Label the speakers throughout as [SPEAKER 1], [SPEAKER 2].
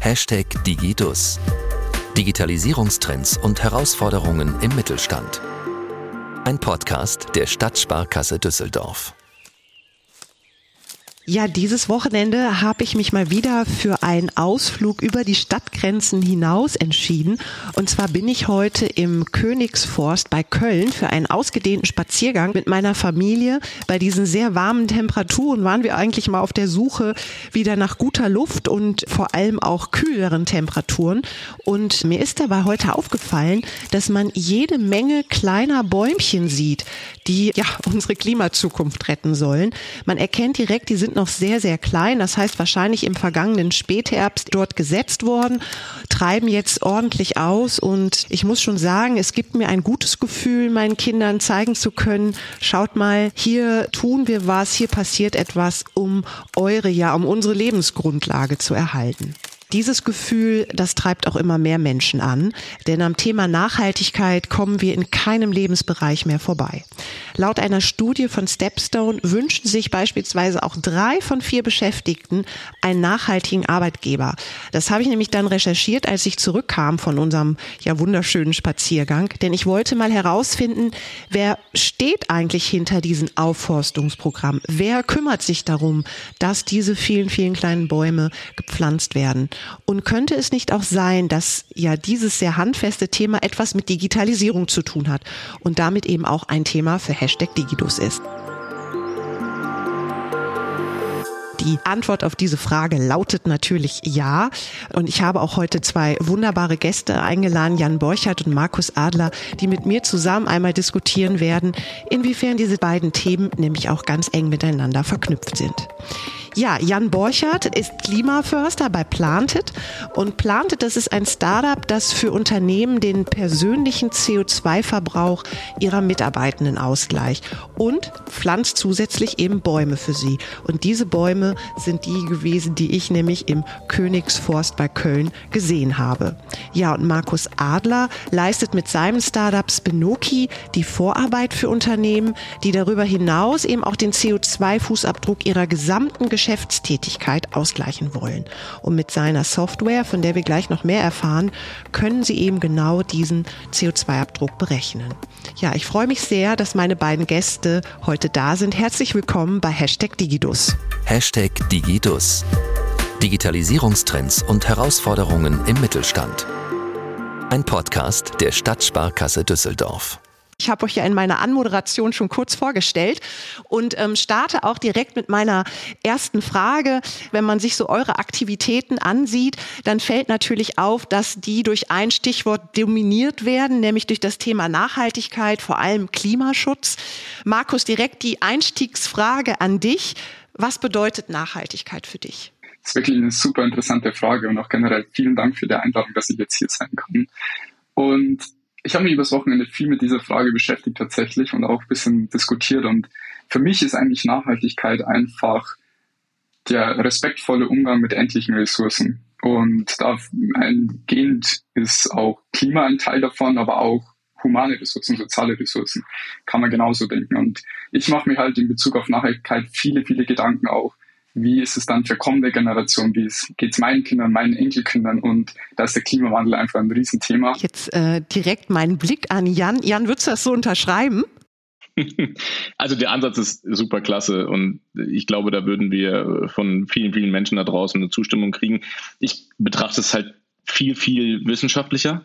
[SPEAKER 1] Hashtag Digidus. Digitalisierungstrends und Herausforderungen im Mittelstand. Ein Podcast der Stadtsparkasse Düsseldorf.
[SPEAKER 2] Ja, dieses Wochenende habe ich mich mal wieder für einen Ausflug über die Stadtgrenzen hinaus entschieden. Und zwar bin ich heute im Königsforst bei Köln für einen ausgedehnten Spaziergang mit meiner Familie. Bei diesen sehr warmen Temperaturen waren wir eigentlich mal auf der Suche wieder nach guter Luft und vor allem auch kühleren Temperaturen. Und mir ist dabei heute aufgefallen, dass man jede Menge kleiner Bäumchen sieht, die ja unsere Klimazukunft retten sollen. Man erkennt direkt, die sind noch sehr, sehr klein. Das heißt wahrscheinlich im vergangenen Spätherbst dort gesetzt worden, treiben jetzt ordentlich aus. Und ich muss schon sagen, es gibt mir ein gutes Gefühl, meinen Kindern zeigen zu können, schaut mal, hier tun wir was, hier passiert etwas, um eure, ja, um unsere Lebensgrundlage zu erhalten. Dieses Gefühl, das treibt auch immer mehr Menschen an, denn am Thema Nachhaltigkeit kommen wir in keinem Lebensbereich mehr vorbei. Laut einer Studie von Stepstone wünschen sich beispielsweise auch drei von vier Beschäftigten einen nachhaltigen Arbeitgeber. Das habe ich nämlich dann recherchiert, als ich zurückkam von unserem ja wunderschönen Spaziergang, denn ich wollte mal herausfinden, wer steht eigentlich hinter diesem Aufforstungsprogramm? Wer kümmert sich darum, dass diese vielen, vielen kleinen Bäume gepflanzt werden? Und könnte es nicht auch sein, dass ja dieses sehr handfeste Thema etwas mit Digitalisierung zu tun hat und damit eben auch ein Thema für Hashtag Digidus ist? Die Antwort auf diese Frage lautet natürlich ja. Und ich habe auch heute zwei wunderbare Gäste eingeladen, Jan Borchert und Markus Adler, die mit mir zusammen einmal diskutieren werden, inwiefern diese beiden Themen nämlich auch ganz eng miteinander verknüpft sind. Ja, Jan Borchert ist Klimaförster bei Planted und Planted, das ist ein Startup, das für Unternehmen den persönlichen CO2-Verbrauch ihrer Mitarbeitenden ausgleicht und pflanzt zusätzlich eben Bäume für sie. Und diese Bäume sind die gewesen, die ich nämlich im Königsforst bei Köln gesehen habe. Ja, und Markus Adler leistet mit seinem Startup Spinoki die Vorarbeit für Unternehmen, die darüber hinaus eben auch den CO2-Fußabdruck ihrer gesamten Geschäftstätigkeit ausgleichen wollen. Und mit seiner Software, von der wir gleich noch mehr erfahren, können Sie eben genau diesen CO2-Abdruck berechnen. Ja, ich freue mich sehr, dass meine beiden Gäste heute da sind. Herzlich willkommen bei Hashtag Digidus.
[SPEAKER 1] Hashtag Digidus. Digitalisierungstrends und Herausforderungen im Mittelstand. Ein Podcast der Stadtsparkasse Düsseldorf.
[SPEAKER 2] Ich habe euch ja in meiner Anmoderation schon kurz vorgestellt und ähm, starte auch direkt mit meiner ersten Frage. Wenn man sich so eure Aktivitäten ansieht, dann fällt natürlich auf, dass die durch ein Stichwort dominiert werden, nämlich durch das Thema Nachhaltigkeit, vor allem Klimaschutz. Markus, direkt die Einstiegsfrage an dich. Was bedeutet Nachhaltigkeit für dich?
[SPEAKER 3] Das ist wirklich eine super interessante Frage und auch generell vielen Dank für die Einladung, dass ich jetzt hier sein kann. Und ich habe mich übers Wochenende viel mit dieser Frage beschäftigt tatsächlich und auch ein bisschen diskutiert. Und für mich ist eigentlich Nachhaltigkeit einfach der respektvolle Umgang mit endlichen Ressourcen. Und da eingehend ist auch Klima ein Teil davon, aber auch humane Ressourcen, soziale Ressourcen, kann man genauso denken. Und ich mache mir halt in Bezug auf Nachhaltigkeit viele, viele Gedanken auch, wie ist es dann für kommende Generationen, wie geht es meinen Kindern, meinen Enkelkindern und da ist der Klimawandel einfach ein Riesenthema.
[SPEAKER 2] Jetzt äh, direkt meinen Blick an Jan. Jan, würdest du das so unterschreiben?
[SPEAKER 4] Also der Ansatz ist super klasse und ich glaube, da würden wir von vielen, vielen Menschen da draußen eine Zustimmung kriegen. Ich betrachte es halt viel, viel wissenschaftlicher.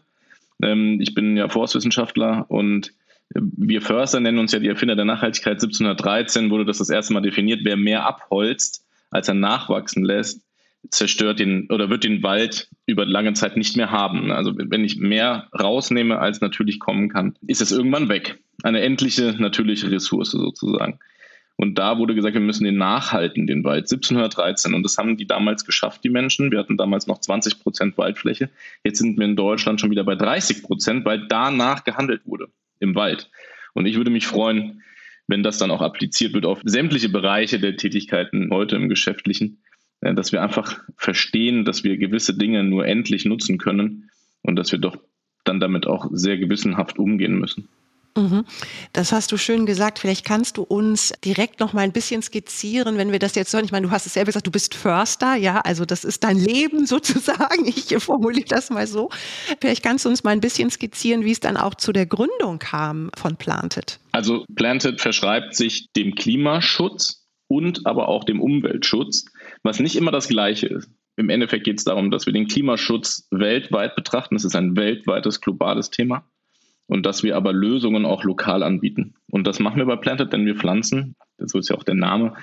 [SPEAKER 4] Ähm, ich bin ja Forstwissenschaftler und wir Förster nennen uns ja die Erfinder der Nachhaltigkeit. 1713 wurde das das erste Mal definiert. Wer mehr abholzt, als er nachwachsen lässt, zerstört den oder wird den Wald über lange Zeit nicht mehr haben. Also wenn ich mehr rausnehme, als natürlich kommen kann, ist es irgendwann weg. Eine endliche natürliche Ressource sozusagen. Und da wurde gesagt, wir müssen den nachhalten, den Wald. 1713. Und das haben die damals geschafft, die Menschen. Wir hatten damals noch 20 Prozent Waldfläche. Jetzt sind wir in Deutschland schon wieder bei 30 Prozent, weil danach gehandelt wurde im Wald. Und ich würde mich freuen, wenn das dann auch appliziert wird auf sämtliche Bereiche der Tätigkeiten heute im Geschäftlichen, äh, dass wir einfach verstehen, dass wir gewisse Dinge nur endlich nutzen können und dass wir doch dann damit auch sehr gewissenhaft umgehen müssen.
[SPEAKER 2] Mhm. Das hast du schön gesagt. Vielleicht kannst du uns direkt noch mal ein bisschen skizzieren, wenn wir das jetzt hören. Ich meine, du hast es selber gesagt, du bist Förster, ja, also das ist dein Leben sozusagen. Ich formuliere das mal so. Vielleicht kannst du uns mal ein bisschen skizzieren, wie es dann auch zu der Gründung kam von Planted.
[SPEAKER 4] Also Planted verschreibt sich dem Klimaschutz und aber auch dem Umweltschutz, was nicht immer das Gleiche ist. Im Endeffekt geht es darum, dass wir den Klimaschutz weltweit betrachten. Es ist ein weltweites, globales Thema und dass wir aber Lösungen auch lokal anbieten. Und das machen wir bei Planted, denn wir pflanzen, so ist ja auch der Name,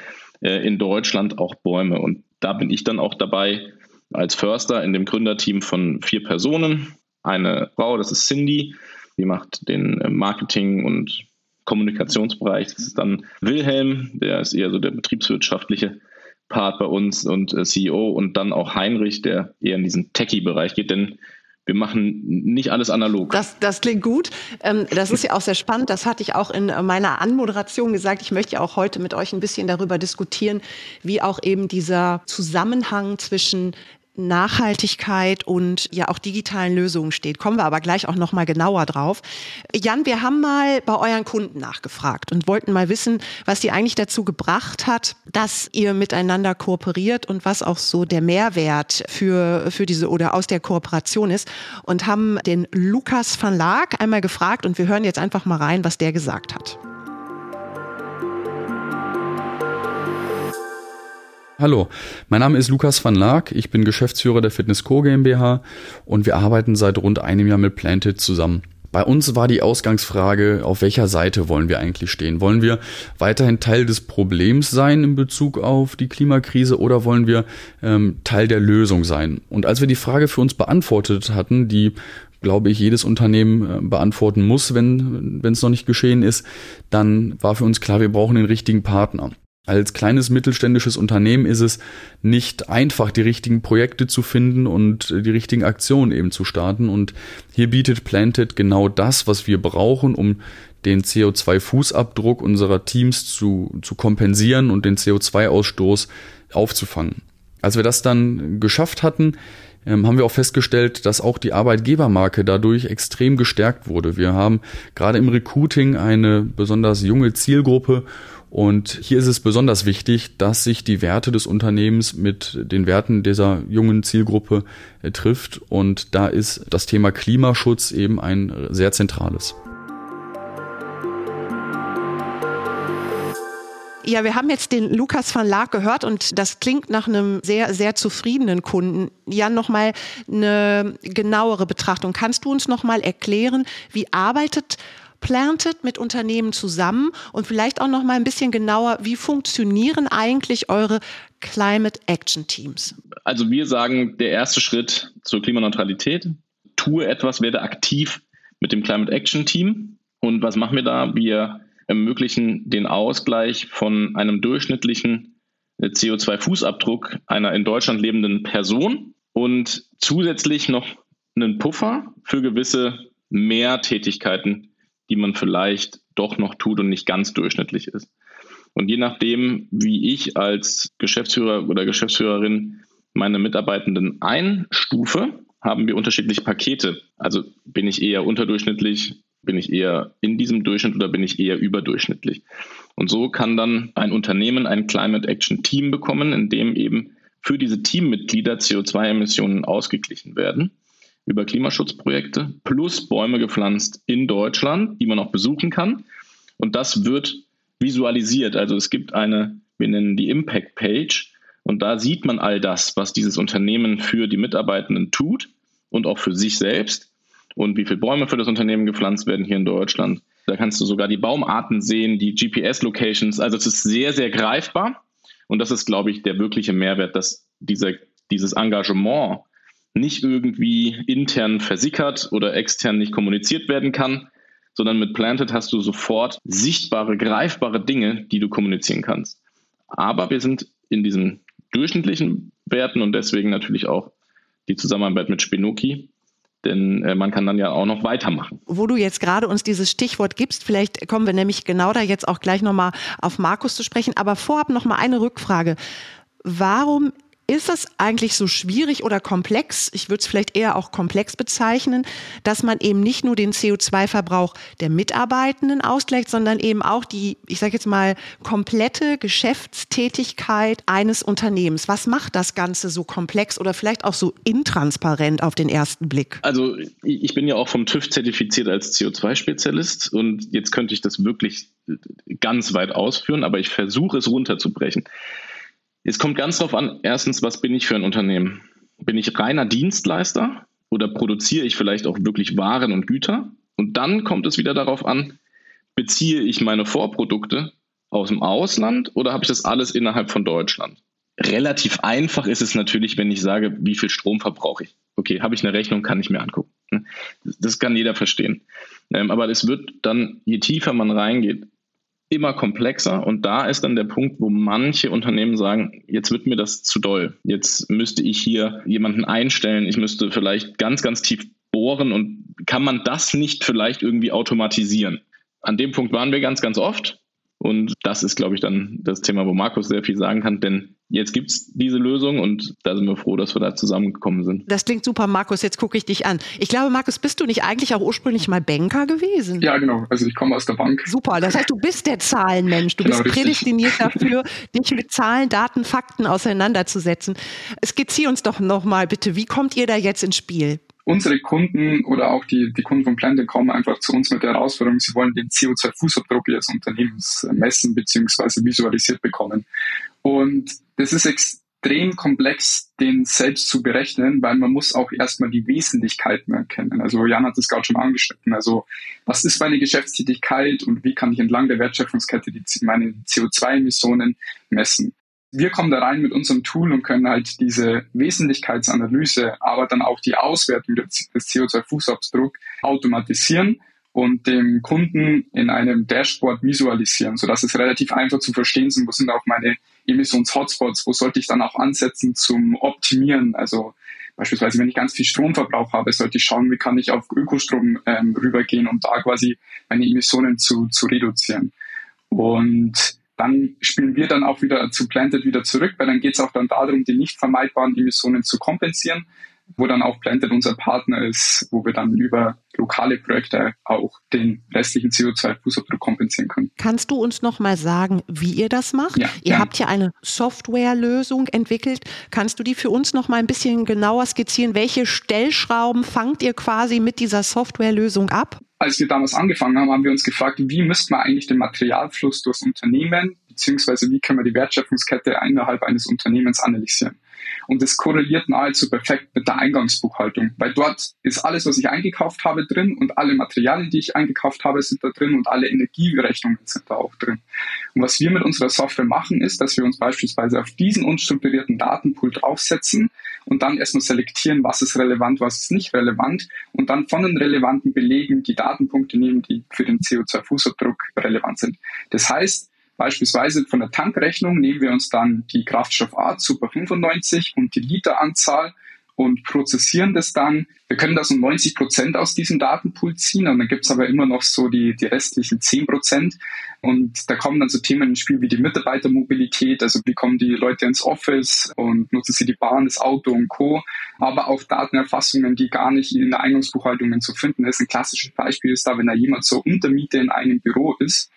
[SPEAKER 4] äh, in Deutschland auch Bäume. Und da bin ich dann auch dabei als Förster in dem Gründerteam von vier Personen. Eine Frau, das ist Cindy, die macht den äh, Marketing- und Kommunikationsbereich. Das ist dann Wilhelm, der ist eher so der betriebswirtschaftliche Part bei uns und äh, CEO und dann auch Heinrich, der eher in diesen Techie-Bereich geht, denn wir machen nicht alles analog.
[SPEAKER 2] Das, das klingt gut. Ähm, das ist ja auch sehr spannend. Das hatte ich auch in meiner Anmoderation gesagt. Ich möchte ja auch heute mit euch ein bisschen darüber diskutieren, wie auch eben dieser Zusammenhang zwischen Nachhaltigkeit und ja auch digitalen Lösungen steht. Kommen wir aber gleich auch noch mal genauer drauf. Jan, wir haben mal bei euren Kunden nachgefragt und wollten mal wissen, was die eigentlich dazu gebracht hat, dass ihr miteinander kooperiert und was auch so der Mehrwert für, für diese oder aus der Kooperation ist und haben den Lukas van Laak einmal gefragt und wir hören jetzt einfach mal rein, was der gesagt hat.
[SPEAKER 5] Hallo, mein Name ist Lukas van Laak, ich bin Geschäftsführer der Fitness Co GmbH und wir arbeiten seit rund einem Jahr mit Planted zusammen. Bei uns war die Ausgangsfrage, auf welcher Seite wollen wir eigentlich stehen? Wollen wir weiterhin Teil des Problems sein in Bezug auf die Klimakrise oder wollen wir ähm, Teil der Lösung sein? Und als wir die Frage für uns beantwortet hatten, die glaube ich, jedes Unternehmen äh, beantworten muss, wenn wenn es noch nicht geschehen ist, dann war für uns klar, wir brauchen den richtigen Partner. Als kleines mittelständisches Unternehmen ist es nicht einfach, die richtigen Projekte zu finden und die richtigen Aktionen eben zu starten. Und hier bietet Planted genau das, was wir brauchen, um den CO2-Fußabdruck unserer Teams zu, zu kompensieren und den CO2-Ausstoß aufzufangen. Als wir das dann geschafft hatten, ähm, haben wir auch festgestellt, dass auch die Arbeitgebermarke dadurch extrem gestärkt wurde. Wir haben gerade im Recruiting eine besonders junge Zielgruppe und hier ist es besonders wichtig, dass sich die Werte des Unternehmens mit den Werten dieser jungen Zielgruppe äh, trifft. Und da ist das Thema Klimaschutz eben ein sehr zentrales.
[SPEAKER 2] Ja, wir haben jetzt den Lukas van Laak gehört und das klingt nach einem sehr, sehr zufriedenen Kunden. Jan, nochmal eine genauere Betrachtung. Kannst du uns nochmal erklären, wie arbeitet Planted mit Unternehmen zusammen und vielleicht auch noch mal ein bisschen genauer, wie funktionieren eigentlich eure Climate Action Teams?
[SPEAKER 4] Also wir sagen, der erste Schritt zur Klimaneutralität, tue etwas, werde aktiv mit dem Climate Action Team. Und was machen wir da? Wir ermöglichen den Ausgleich von einem durchschnittlichen CO2-Fußabdruck einer in Deutschland lebenden Person und zusätzlich noch einen Puffer für gewisse Mehrtätigkeiten, die man vielleicht doch noch tut und nicht ganz durchschnittlich ist. Und je nachdem, wie ich als Geschäftsführer oder Geschäftsführerin meine Mitarbeitenden einstufe, haben wir unterschiedliche Pakete. Also bin ich eher unterdurchschnittlich, bin ich eher in diesem Durchschnitt oder bin ich eher überdurchschnittlich. Und so kann dann ein Unternehmen ein Climate Action Team bekommen, in dem eben für diese Teammitglieder CO2-Emissionen ausgeglichen werden über Klimaschutzprojekte plus Bäume gepflanzt in Deutschland, die man auch besuchen kann. Und das wird visualisiert. Also es gibt eine, wir nennen die Impact Page. Und da sieht man all das, was dieses Unternehmen für die Mitarbeitenden tut und auch für sich selbst und wie viele Bäume für das Unternehmen gepflanzt werden hier in Deutschland. Da kannst du sogar die Baumarten sehen, die GPS-Locations. Also es ist sehr, sehr greifbar. Und das ist, glaube ich, der wirkliche Mehrwert, dass dieser, dieses Engagement nicht irgendwie intern versickert oder extern nicht kommuniziert werden kann, sondern mit Planted hast du sofort sichtbare, greifbare Dinge, die du kommunizieren kannst. Aber wir sind in diesen durchschnittlichen Werten und deswegen natürlich auch die Zusammenarbeit mit Spinoki, denn äh, man kann dann ja auch noch weitermachen.
[SPEAKER 2] Wo du jetzt gerade uns dieses Stichwort gibst, vielleicht kommen wir nämlich genau da jetzt auch gleich nochmal auf Markus zu sprechen, aber vorab nochmal eine Rückfrage. Warum Ist das eigentlich so schwierig oder komplex? Ich würde es vielleicht eher auch komplex bezeichnen, dass man eben nicht nur den CO2-Verbrauch der Mitarbeitenden ausgleicht, sondern eben auch die, ich sage jetzt mal, komplette Geschäftstätigkeit eines Unternehmens. Was macht das Ganze so komplex oder vielleicht auch so intransparent auf den ersten Blick?
[SPEAKER 4] Also ich bin ja auch vom TÜV zertifiziert als CO2-Spezialist und jetzt könnte ich das wirklich ganz weit ausführen, aber ich versuche es runterzubrechen. Es kommt ganz darauf an, erstens, was bin ich für ein Unternehmen? Bin ich reiner Dienstleister oder produziere ich vielleicht auch wirklich Waren und Güter? Und dann kommt es wieder darauf an, beziehe ich meine Vorprodukte aus dem Ausland oder habe ich das alles innerhalb von Deutschland? Relativ einfach ist es natürlich, wenn ich sage, wie viel Strom verbrauche ich. Okay, habe ich eine Rechnung, kann ich mir angucken. Das kann jeder verstehen. Ähm, aber es wird dann, je tiefer man reingeht, immer komplexer und da ist dann der Punkt, wo manche Unternehmen sagen, jetzt wird mir das zu doll. Jetzt müsste ich hier jemanden einstellen, ich müsste vielleicht ganz, ganz tief bohren und kann man das nicht vielleicht irgendwie automatisieren? An dem Punkt waren wir ganz, ganz oft und das ist, glaube ich, dann das Thema, wo Markus sehr viel sagen kann, denn jetzt gibt es diese Lösung und da sind wir froh, dass wir da zusammengekommen sind.
[SPEAKER 2] Das klingt super, Markus. Jetzt gucke ich dich an. Ich glaube, Markus, bist du nicht eigentlich auch ursprünglich mal Banker gewesen?
[SPEAKER 3] Ja, genau. Also ich komme aus der Bank.
[SPEAKER 2] Super. Das heißt, du bist der Zahlenmensch. Du genau, bist prädestiniert dafür, dich mit Zahlen, Daten, Fakten auseinanderzusetzen. Skizzier uns doch nochmal bitte, wie kommt ihr da jetzt ins Spiel?
[SPEAKER 3] unsere Kunden oder auch die, die Kunden von Planted kommen einfach zu uns mit der Herausforderung, sie wollen den CO2-Fußabdruck ihres Unternehmens messen bzw. visualisiert bekommen. Und das ist extrem komplex, den selbst zu berechnen, weil man muss auch erstmal die Wesentlichkeiten erkennen. Also Jan hat es gerade schon angeschnitten. Also was ist meine Geschäftstätigkeit und wie kann ich entlang der Wertschöpfungskette die, meine CO2-Emissionen messen? wir kommen da rein mit unserem Tool und können halt diese Wesentlichkeitsanalyse, aber dann auch die Auswertung des CO2-Fußabdruck automatisieren und dem Kunden in einem Dashboard visualisieren, sodass es relativ einfach zu verstehen ist, wo sind auch meine Emissions-Hotspots, wo sollte ich dann auch ansetzen zum Optimieren. Also beispielsweise, wenn ich ganz viel Stromverbrauch habe, sollte ich schauen, wie kann ich auf Ökostrom ähm, rübergehen, um da quasi meine Emissionen zu, zu reduzieren. Und dann spielen wir dann auch wieder zu Planted wieder zurück, weil dann geht es auch dann darum, die nicht vermeidbaren Emissionen zu kompensieren, wo dann auch Planted unser Partner ist, wo wir dann über lokale Projekte auch den restlichen CO2-Fußabdruck kompensieren können.
[SPEAKER 2] Kannst du uns noch mal sagen, wie ihr das macht? Ja, ihr ja. habt ja eine Softwarelösung entwickelt. Kannst du die für uns noch mal ein bisschen genauer skizzieren? Welche Stellschrauben fangt ihr quasi mit dieser Softwarelösung ab?
[SPEAKER 3] als wir damals angefangen haben, haben wir uns gefragt, wie müsste man eigentlich den Materialfluss durchs Unternehmen, beziehungsweise wie können wir die Wertschöpfungskette innerhalb eines Unternehmens analysieren. Und das korreliert nahezu perfekt mit der Eingangsbuchhaltung, weil dort ist alles, was ich eingekauft habe, drin und alle Materialien, die ich eingekauft habe, sind da drin und alle Energierechnungen sind da auch drin. Und was wir mit unserer Software machen, ist, dass wir uns beispielsweise auf diesen unstrukturierten Datenpool draufsetzen und dann erstmal selektieren, was ist relevant, was ist nicht relevant und dann von den relevanten Belegen die Datenpunkte nehmen, die für den CO2-Fußabdruck relevant sind. Das heißt, Beispielsweise von der Tankrechnung nehmen wir uns dann die Kraftstoffart Super 95 und die Literanzahl und prozessieren das dann. Wir können da so 90 Prozent aus diesem Datenpool ziehen und dann gibt's aber immer noch so die, die restlichen 10 Prozent. Und da kommen dann so Themen ins Spiel wie die Mitarbeitermobilität, also wie kommen die Leute ins Office und nutzen sie die Bahn, das Auto und Co. Aber auch Datenerfassungen, die gar nicht in der Eingangsbuchhaltung zu finden ist. Ein klassisches Beispiel ist da, wenn da jemand zur Untermiete in einem Büro ist,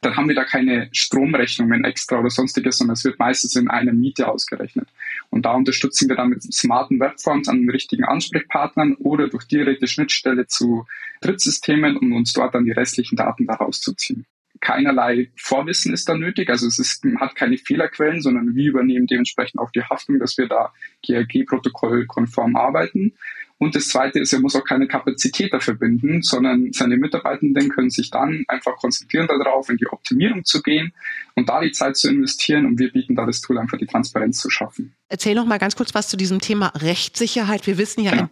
[SPEAKER 3] dann haben wir da keine Stromrechnungen extra oder sonstiges, sondern es wird meistens in einer Miete ausgerechnet. Und da unterstützen wir dann mit smarten Webforms an den richtigen Ansprechpartnern oder durch direkte Schnittstelle zu Drittsystemen, um uns dort dann die restlichen Daten daraus zu ziehen. Keinerlei Vorwissen ist da nötig, also es ist, hat keine Fehlerquellen, sondern wir übernehmen dementsprechend auch die Haftung, dass wir da GRG-Protokoll konform arbeiten. Und das Zweite ist, er muss auch keine Kapazität dafür binden, sondern seine Mitarbeitenden können sich dann einfach konzentrieren darauf, in die Optimierung zu gehen und da die Zeit zu investieren. Und wir bieten da das Tool einfach die Transparenz zu schaffen.
[SPEAKER 2] Erzähl noch mal ganz kurz was zu diesem Thema Rechtssicherheit. Wir wissen ja, ja.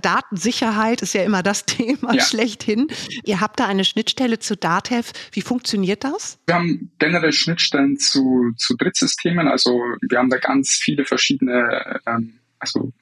[SPEAKER 2] Datensicherheit ist ja immer das Thema ja. schlechthin. Ihr habt da eine Schnittstelle zu DATEV. Wie funktioniert das?
[SPEAKER 3] Wir haben generell Schnittstellen zu, zu Drittsystemen. Also wir haben da ganz viele verschiedene ähm, also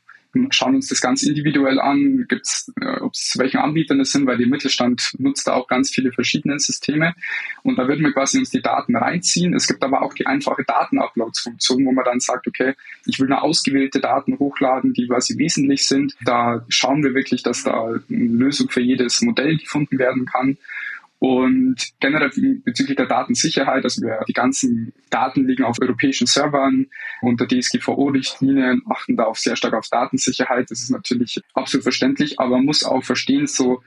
[SPEAKER 3] schauen uns das ganz individuell an, gibt's, äh, ob es welchen Anbietern es sind, weil der Mittelstand nutzt da auch ganz viele verschiedene Systeme und da würden wir quasi uns die Daten reinziehen. Es gibt aber auch die einfache Datenuploads-Funktion, wo man dann sagt, okay, ich will nur ausgewählte Daten hochladen, die quasi wesentlich sind. Da schauen wir wirklich, dass da eine Lösung für jedes Modell gefunden werden kann. Und generell bezüglich der Datensicherheit, also wir, die ganzen Daten liegen auf europäischen Servern unter DSGVO-Richtlinien, achten da auch sehr stark auf Datensicherheit. Das ist natürlich absolut verständlich, aber man muss auch verstehen, so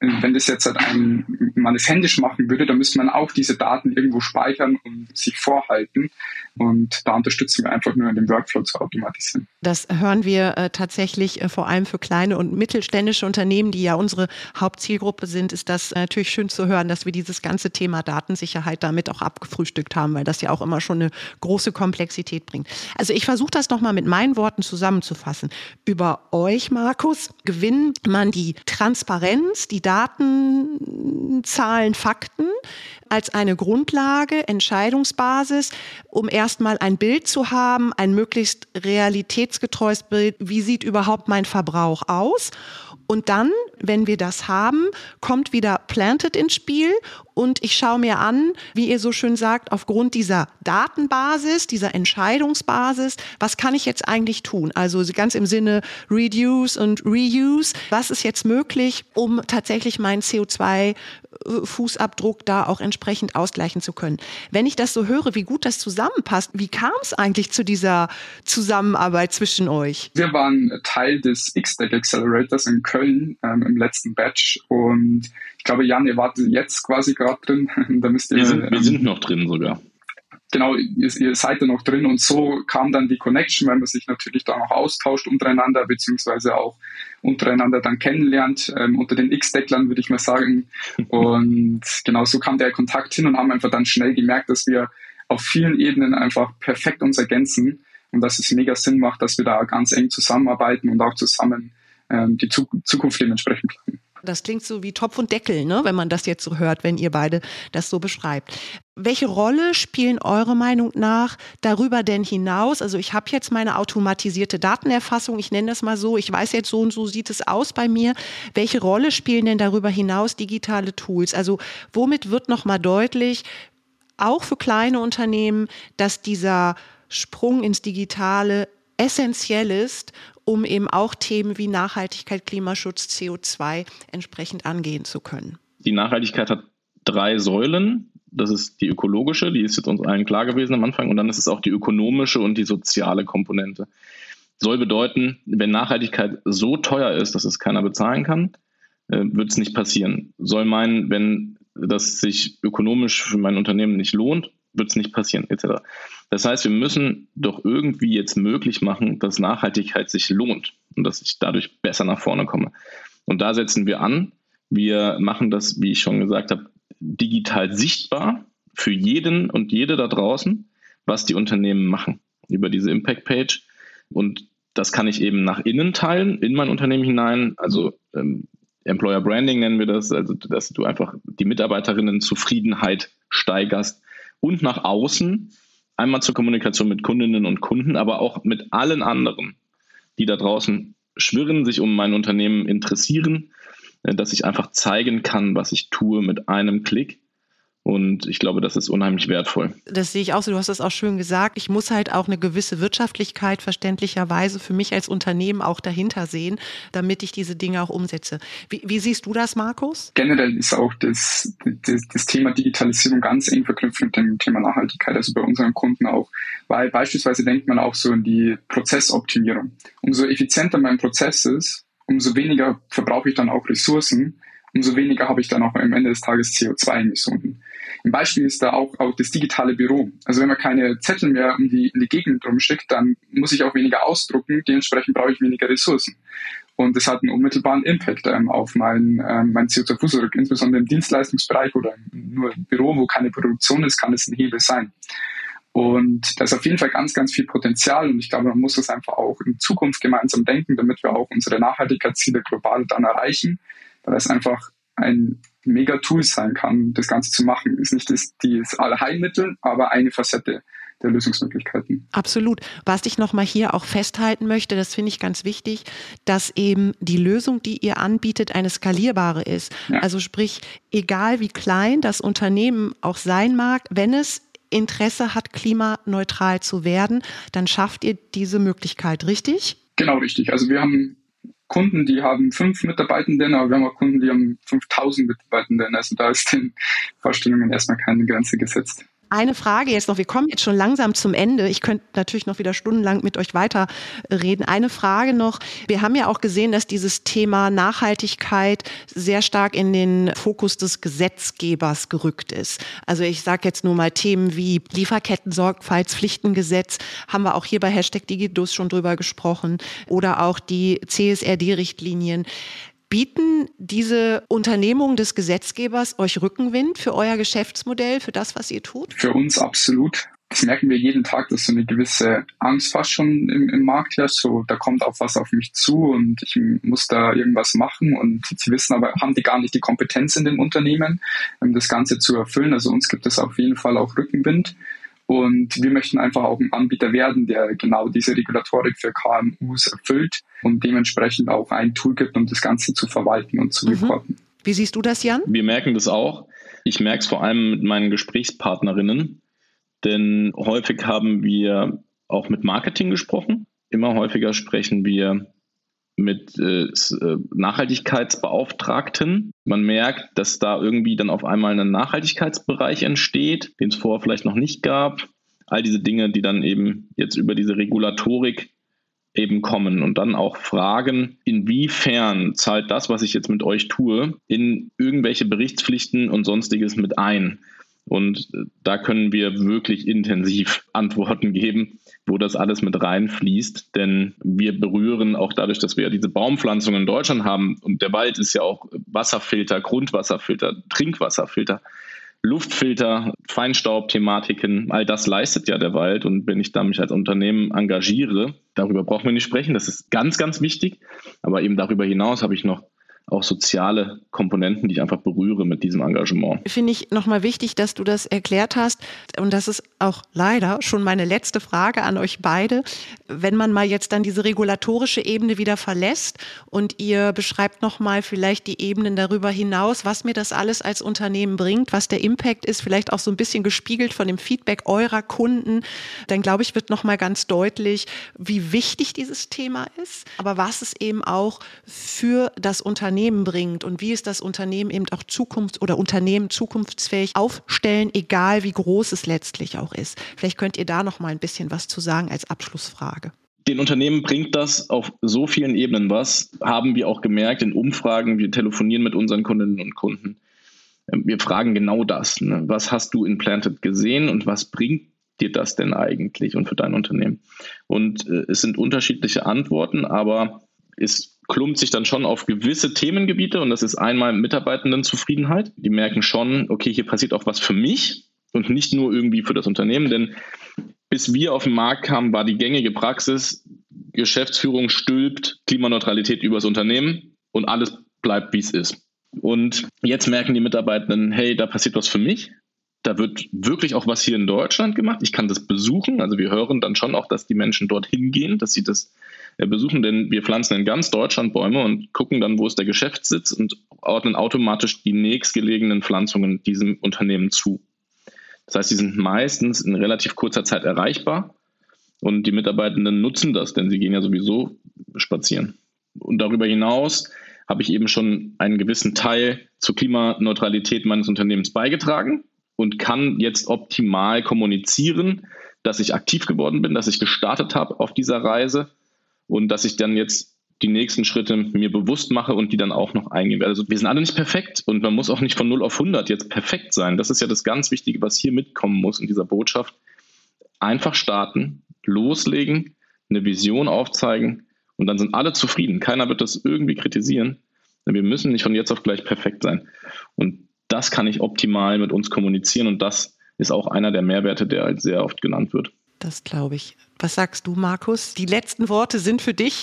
[SPEAKER 3] wenn das jetzt halt ein, man es händisch machen würde, dann müsste man auch diese Daten irgendwo speichern und sich vorhalten. Und da unterstützen wir einfach nur, den Workflow zu automatisieren.
[SPEAKER 2] Das hören wir äh, tatsächlich äh, vor allem für kleine und mittelständische Unternehmen, die ja unsere Hauptzielgruppe sind, ist das äh, natürlich schön zu hören, dass wir dieses ganze Thema Datensicherheit damit auch abgefrühstückt haben, weil das ja auch immer schon eine große Komplexität bringt. Also ich versuche das nochmal mit meinen Worten zusammenzufassen. Über euch, Markus, gewinnt man die Transparenz, die Daten, Zahlen, Fakten als eine Grundlage, Entscheidungsbasis, um erstmal ein Bild zu haben, ein möglichst realitätsgetreues Bild, wie sieht überhaupt mein Verbrauch aus. Und dann, wenn wir das haben, kommt wieder Planted ins Spiel und ich schaue mir an, wie ihr so schön sagt, aufgrund dieser Datenbasis, dieser Entscheidungsbasis, was kann ich jetzt eigentlich tun? Also ganz im Sinne Reduce und Reuse, was ist jetzt möglich, um tatsächlich meinen CO2 Fußabdruck da auch entsprechend ausgleichen zu können. Wenn ich das so höre, wie gut das zusammenpasst, wie kam es eigentlich zu dieser Zusammenarbeit zwischen euch?
[SPEAKER 3] Wir waren Teil des X-Deck Accelerators in Köln ähm, im letzten Batch und ich glaube, Jan, ihr wart jetzt quasi gerade drin.
[SPEAKER 4] da müsst ihr, wir, sind, wir sind noch drin sogar
[SPEAKER 3] genau, ihr, ihr seid da noch drin und so kam dann die Connection, weil man sich natürlich da noch austauscht untereinander, beziehungsweise auch untereinander dann kennenlernt, ähm, unter den X-Decklern würde ich mal sagen. Und genau so kam der Kontakt hin und haben einfach dann schnell gemerkt, dass wir auf vielen Ebenen einfach perfekt uns ergänzen und dass es mega Sinn macht, dass wir da ganz eng zusammenarbeiten und auch zusammen ähm, die Zukunft dementsprechend planen.
[SPEAKER 2] Das klingt so wie Topf und Deckel, ne, wenn man das jetzt so hört, wenn ihr beide das so beschreibt. Welche Rolle spielen eurer Meinung nach darüber denn hinaus? Also ich habe jetzt meine automatisierte Datenerfassung, ich nenne das mal so, ich weiß jetzt so und so sieht es aus bei mir. Welche Rolle spielen denn darüber hinaus digitale Tools? Also womit wird noch mal deutlich, auch für kleine Unternehmen, dass dieser Sprung ins Digitale essentiell ist, um eben auch Themen wie Nachhaltigkeit, Klimaschutz, CO2 entsprechend angehen zu können.
[SPEAKER 4] Die Nachhaltigkeit hat drei Säulen. Das ist die ökologische, die ist jetzt uns allen klar gewesen am Anfang. Und dann ist es auch die ökonomische und die soziale Komponente. Soll bedeuten, wenn Nachhaltigkeit so teuer ist, dass es keiner bezahlen kann, äh, wird es nicht passieren. Soll meinen, wenn das sich ökonomisch für mein Unternehmen nicht lohnt, wird es nicht passieren, etc. Das heißt, wir müssen doch irgendwie jetzt möglich machen, dass Nachhaltigkeit sich lohnt und dass ich dadurch besser nach vorne komme. Und da setzen wir an. Wir machen das, wie ich schon gesagt habe, digital sichtbar für jeden und jede da draußen, was die Unternehmen machen über diese Impact Page. Und das kann ich eben nach innen teilen, in mein Unternehmen hinein. Also ähm, Employer Branding nennen wir das, also dass du einfach die Mitarbeiterinnen Zufriedenheit steigerst und nach außen, einmal zur Kommunikation mit Kundinnen und Kunden, aber auch mit allen anderen, die da draußen schwirren, sich um mein Unternehmen interessieren, äh, dass ich einfach zeigen kann, was ich tue mit einem Klick und ich glaube, das ist unheimlich wertvoll.
[SPEAKER 2] Das sehe ich auch so. Du hast das auch schön gesagt. Ich muss halt auch eine gewisse Wirtschaftlichkeit verständlicherweise für mich als Unternehmen auch dahinter sehen, damit ich diese Dinge auch umsetze. Wie, wie siehst du das, Markus?
[SPEAKER 3] Generell ist auch das, das, das, Thema Digitalisierung ganz eng verknüpft mit dem Thema Nachhaltigkeit, also bei unseren Kunden auch. Weil beispielsweise denkt man auch so in die Prozessoptimierung. Umso effizienter mein Prozess ist, umso weniger verbrauche ich dann auch Ressourcen umso weniger habe ich dann auch am Ende des Tages CO2-Emissionen. Ein Beispiel ist da auch, auch das digitale Büro. Also wenn man keine Zettel mehr in die, in die Gegend rumschickt, dann muss ich auch weniger ausdrucken, dementsprechend brauche ich weniger Ressourcen. Und das hat einen unmittelbaren Impact ähm, auf mein, ähm, mein CO2-Fußabdruck, insbesondere im Dienstleistungsbereich oder nur im Büro, wo keine Produktion ist, kann es ein Hebel sein. Und da ist auf jeden Fall ganz, ganz viel Potenzial und ich glaube, man muss das einfach auch in Zukunft gemeinsam denken, damit wir auch unsere Nachhaltigkeitsziele global dann erreichen weil es einfach ein mega Tool sein kann, das Ganze zu machen. Ist nicht das, das Allheilmittel, aber eine Facette der Lösungsmöglichkeiten.
[SPEAKER 2] Absolut. Was ich nochmal hier auch festhalten möchte, das finde ich ganz wichtig, dass eben die Lösung, die ihr anbietet, eine skalierbare ist. Ja. Also sprich, egal wie klein das Unternehmen auch sein mag, wenn es Interesse hat, klimaneutral zu werden, dann schafft ihr diese Möglichkeit, richtig?
[SPEAKER 3] Genau, richtig. Also wir haben Kunden, die haben fünf Mitarbeitenden, aber wir haben auch Kunden, die haben 5000 Mitarbeitenden. Also da ist den Vorstellungen erstmal keine Grenze gesetzt.
[SPEAKER 2] Eine Frage jetzt noch. Wir kommen jetzt schon langsam zum Ende. Ich könnte natürlich noch wieder stundenlang mit euch weiterreden. Eine Frage noch. Wir haben ja auch gesehen, dass dieses Thema Nachhaltigkeit sehr stark in den Fokus des Gesetzgebers gerückt ist. Also ich sage jetzt nur mal Themen wie Lieferketten-Sorgfaltspflichtengesetz, haben wir auch hier bei Hashtag Digidus schon drüber gesprochen, oder auch die CSRD-Richtlinien. Bieten diese Unternehmungen des Gesetzgebers euch Rückenwind für euer Geschäftsmodell, für das, was ihr tut?
[SPEAKER 3] Für uns absolut. Das merken wir jeden Tag, dass so eine gewisse Angst fast schon im, im Markt herrscht. So, da kommt auch was auf mich zu und ich muss da irgendwas machen. Und sie wissen aber, haben die gar nicht die Kompetenz in dem Unternehmen, um das Ganze zu erfüllen. Also uns gibt es auf jeden Fall auch Rückenwind. Und wir möchten einfach auch ein Anbieter werden, der genau diese Regulatorik für KMUs erfüllt und dementsprechend auch ein Tool gibt, um das Ganze zu verwalten und zu mhm. reporten.
[SPEAKER 2] Wie siehst du das, Jan?
[SPEAKER 4] Wir merken das auch. Ich merke es vor allem mit meinen Gesprächspartnerinnen, denn häufig haben wir auch mit Marketing gesprochen. Immer häufiger sprechen wir mit äh, äh, Nachhaltigkeitsbeauftragten. Man merkt, dass da irgendwie dann auf einmal ein Nachhaltigkeitsbereich entsteht, den es vorher vielleicht noch nicht gab. All diese Dinge, die dann eben jetzt über diese Regulatorik eben kommen und dann auch fragen, inwiefern zahlt das, was ich jetzt mit euch tue, in irgendwelche Berichtspflichten und sonstiges mit ein. Und äh, da können wir wirklich intensiv Antworten geben, wo das alles mit reinfließt. Denn wir berühren auch dadurch, dass wir ja diese Baumpflanzungen in Deutschland haben und der Wald ist ja auch Wasserfilter, Grundwasserfilter, Trinkwasserfilter. Luftfilter, Feinstaubthematiken, all das leistet ja der Wald. Und wenn ich da mich als Unternehmen engagiere, darüber brauchen wir nicht sprechen. Das ist ganz, ganz wichtig. Aber eben darüber hinaus habe ich noch auch soziale Komponenten, die ich einfach berühre mit diesem Engagement.
[SPEAKER 2] Finde ich nochmal wichtig, dass du das erklärt hast. Und das ist auch leider schon meine letzte Frage an euch beide. Wenn man mal jetzt dann diese regulatorische Ebene wieder verlässt und ihr beschreibt nochmal vielleicht die Ebenen darüber hinaus, was mir das alles als Unternehmen bringt, was der Impact ist, vielleicht auch so ein bisschen gespiegelt von dem Feedback eurer Kunden, dann glaube ich, wird nochmal ganz deutlich, wie wichtig dieses Thema ist, aber was es eben auch für das Unternehmen Unternehmen bringt und wie es das Unternehmen eben auch zukunfts- oder Unternehmen zukunftsfähig aufstellen, egal wie groß es letztlich auch ist. Vielleicht könnt ihr da noch mal ein bisschen was zu sagen als Abschlussfrage.
[SPEAKER 4] Den Unternehmen bringt das auf so vielen Ebenen was, haben wir auch gemerkt in Umfragen. Wir telefonieren mit unseren Kundinnen und Kunden. Ähm, wir fragen genau das. Ne? Was hast du in Planted gesehen und was bringt dir das denn eigentlich und für dein Unternehmen? Und äh, es sind unterschiedliche Antworten, aber es klumpt sich dann schon auf gewisse Themengebiete und das ist einmal Mitarbeitendenzufriedenheit. Die merken schon, okay, hier passiert auch was für mich und nicht nur irgendwie für das Unternehmen, denn bis wir auf den Markt kamen, war die gängige Praxis, Geschäftsführung stülpt Klimaneutralität übers Unternehmen und alles bleibt, wie es ist. Und jetzt merken die Mitarbeitenden, hey, da passiert was für mich. Da wird wirklich auch was hier in Deutschland gemacht. Ich kann das besuchen. Also wir hören dann schon auch, dass die Menschen dorthin gehen, dass sie das besuchen, denn wir pflanzen in ganz Deutschland Bäume und gucken dann, wo ist der Geschäftssitz und ordnen automatisch die nächstgelegenen Pflanzungen diesem Unternehmen zu. Das heißt, die sind meistens in relativ kurzer Zeit erreichbar und die Mitarbeitenden nutzen das, denn sie gehen ja sowieso spazieren. Und darüber hinaus habe ich eben schon einen gewissen Teil zur Klimaneutralität meines Unternehmens beigetragen und kann jetzt optimal kommunizieren, dass ich aktiv geworden bin, dass ich gestartet habe auf dieser Reise und dass ich dann jetzt die nächsten Schritte mir bewusst mache und die dann auch noch eingehen werde. Also wir sind alle nicht perfekt und man muss auch nicht von 0 auf 100 jetzt perfekt sein. Das ist ja das ganz Wichtige, was hier mitkommen muss in dieser Botschaft. Einfach starten, loslegen, eine Vision aufzeigen und dann sind alle zufrieden. Keiner wird das irgendwie kritisieren. Wir müssen nicht von jetzt auf gleich perfekt sein. Und das kann ich optimal mit uns kommunizieren und das ist auch einer der Mehrwerte, der halt sehr oft genannt wird.
[SPEAKER 2] Das glaube ich. Was sagst du, Markus? Die letzten Worte sind für dich.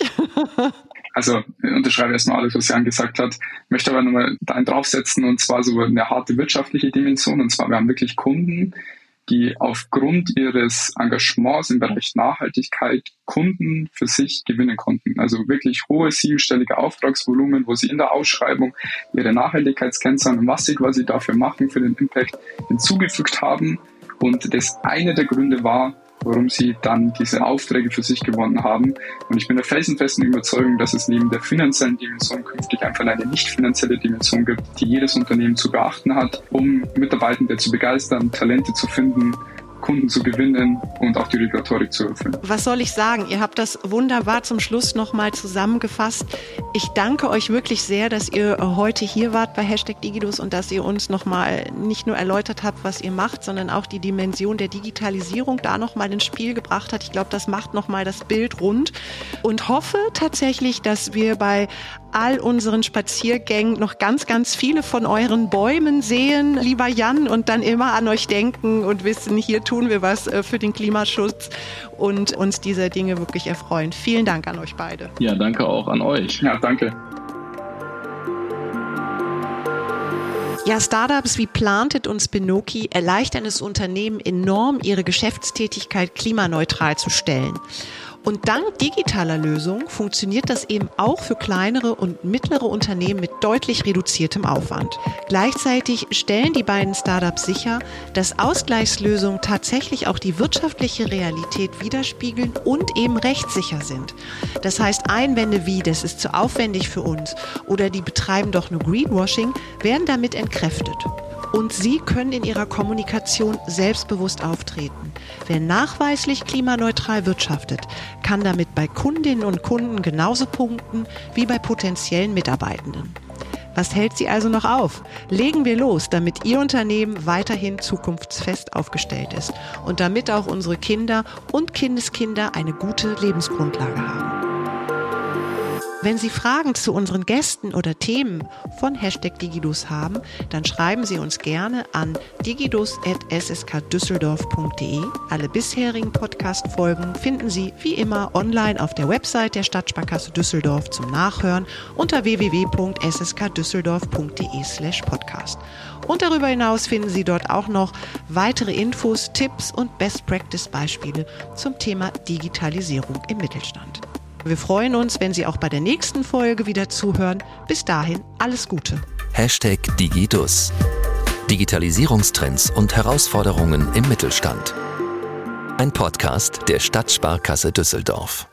[SPEAKER 3] also ich unterschreibe erstmal alles, was Jan gesagt hat. Ich möchte aber nochmal einen draufsetzen und zwar so eine harte wirtschaftliche Dimension. Und zwar, wir haben wirklich Kunden, die aufgrund ihres Engagements im Bereich Nachhaltigkeit Kunden für sich gewinnen konnten. Also wirklich hohe siebenstellige Auftragsvolumen, wo sie in der Ausschreibung ihre Nachhaltigkeitskennzahlen und was sie quasi dafür machen für den Impact hinzugefügt haben. Und das eine der Gründe war, warum sie dann diese Aufträge für sich gewonnen haben. Und ich bin der felsenfesten Überzeugung, dass es neben der finanziellen Dimension künftig einfach eine nicht finanzielle Dimension gibt, die jedes Unternehmen zu beachten hat, um Mitarbeitende zu begeistern, Talente zu finden Kunden zu gewinnen und auch die Regulatorik zu erfüllen.
[SPEAKER 2] Was soll ich sagen? Ihr habt das wunderbar zum Schluss nochmal zusammengefasst. Ich danke euch wirklich sehr, dass ihr heute hier wart bei Hashtag Digidus und dass ihr uns nochmal nicht nur erläutert habt, was ihr macht, sondern auch die Dimension der Digitalisierung da nochmal ins Spiel gebracht hat. Ich glaube, das macht nochmal das Bild rund und hoffe tatsächlich, dass wir bei all unseren Spaziergängen noch ganz, ganz viele von euren Bäumen sehen, lieber Jan, und dann immer an euch denken und wissen, hier tun wir was äh, für den Klimaschutz und uns dieser Dinge wirklich erfreuen. Vielen Dank an euch beide.
[SPEAKER 4] Ja, danke auch an euch.
[SPEAKER 3] Ja, danke.
[SPEAKER 2] Ja, Startups wie Planted und Spinoki erleichtern es Unternehmen enorm, ihre Geschäftstätigkeit klimaneutral zu stellen. Und dank digitaler Lösungen funktioniert das eben auch für kleinere und mittlere Unternehmen mit deutlich reduziertem Aufwand. Gleichzeitig stellen die beiden Startups sicher, dass Ausgleichslösungen tatsächlich auch die wirtschaftliche Realität widerspiegeln und eben rechtssicher sind. Das heißt, Einwände wie, das ist zu aufwendig für uns oder die betreiben doch nur Greenwashing, werden damit entkräftet. Und Sie können in Ihrer Kommunikation selbstbewusst auftreten. Wer nachweislich klimaneutral wirtschaftet, kann damit bei Kundinnen und Kunden genauso punkten wie bei potenziellen Mitarbeitenden. Was hält Sie also noch auf? Legen wir los, damit Ihr Unternehmen weiterhin zukunftsfest aufgestellt ist und damit auch unsere Kinder und Kindeskinder eine gute Lebensgrundlage haben. Wenn Sie Fragen zu unseren Gästen oder Themen von Hashtag Digidus haben, dann schreiben Sie uns gerne an digidus.sskdüsseldorf.de. Alle bisherigen Podcast-Folgen finden Sie wie immer online auf der Website der Stadtsparkasse Düsseldorf zum Nachhören unter www.sskdüsseldorf.de podcast. Und darüber hinaus finden Sie dort auch noch weitere Infos, Tipps und Best-Practice-Beispiele zum Thema Digitalisierung im Mittelstand. Wir freuen uns, wenn Sie auch bei der nächsten Folge wieder zuhören. Bis dahin alles Gute.
[SPEAKER 1] Hashtag Digidus. Digitalisierungstrends und Herausforderungen im Mittelstand. Ein Podcast der Stadtsparkasse Düsseldorf.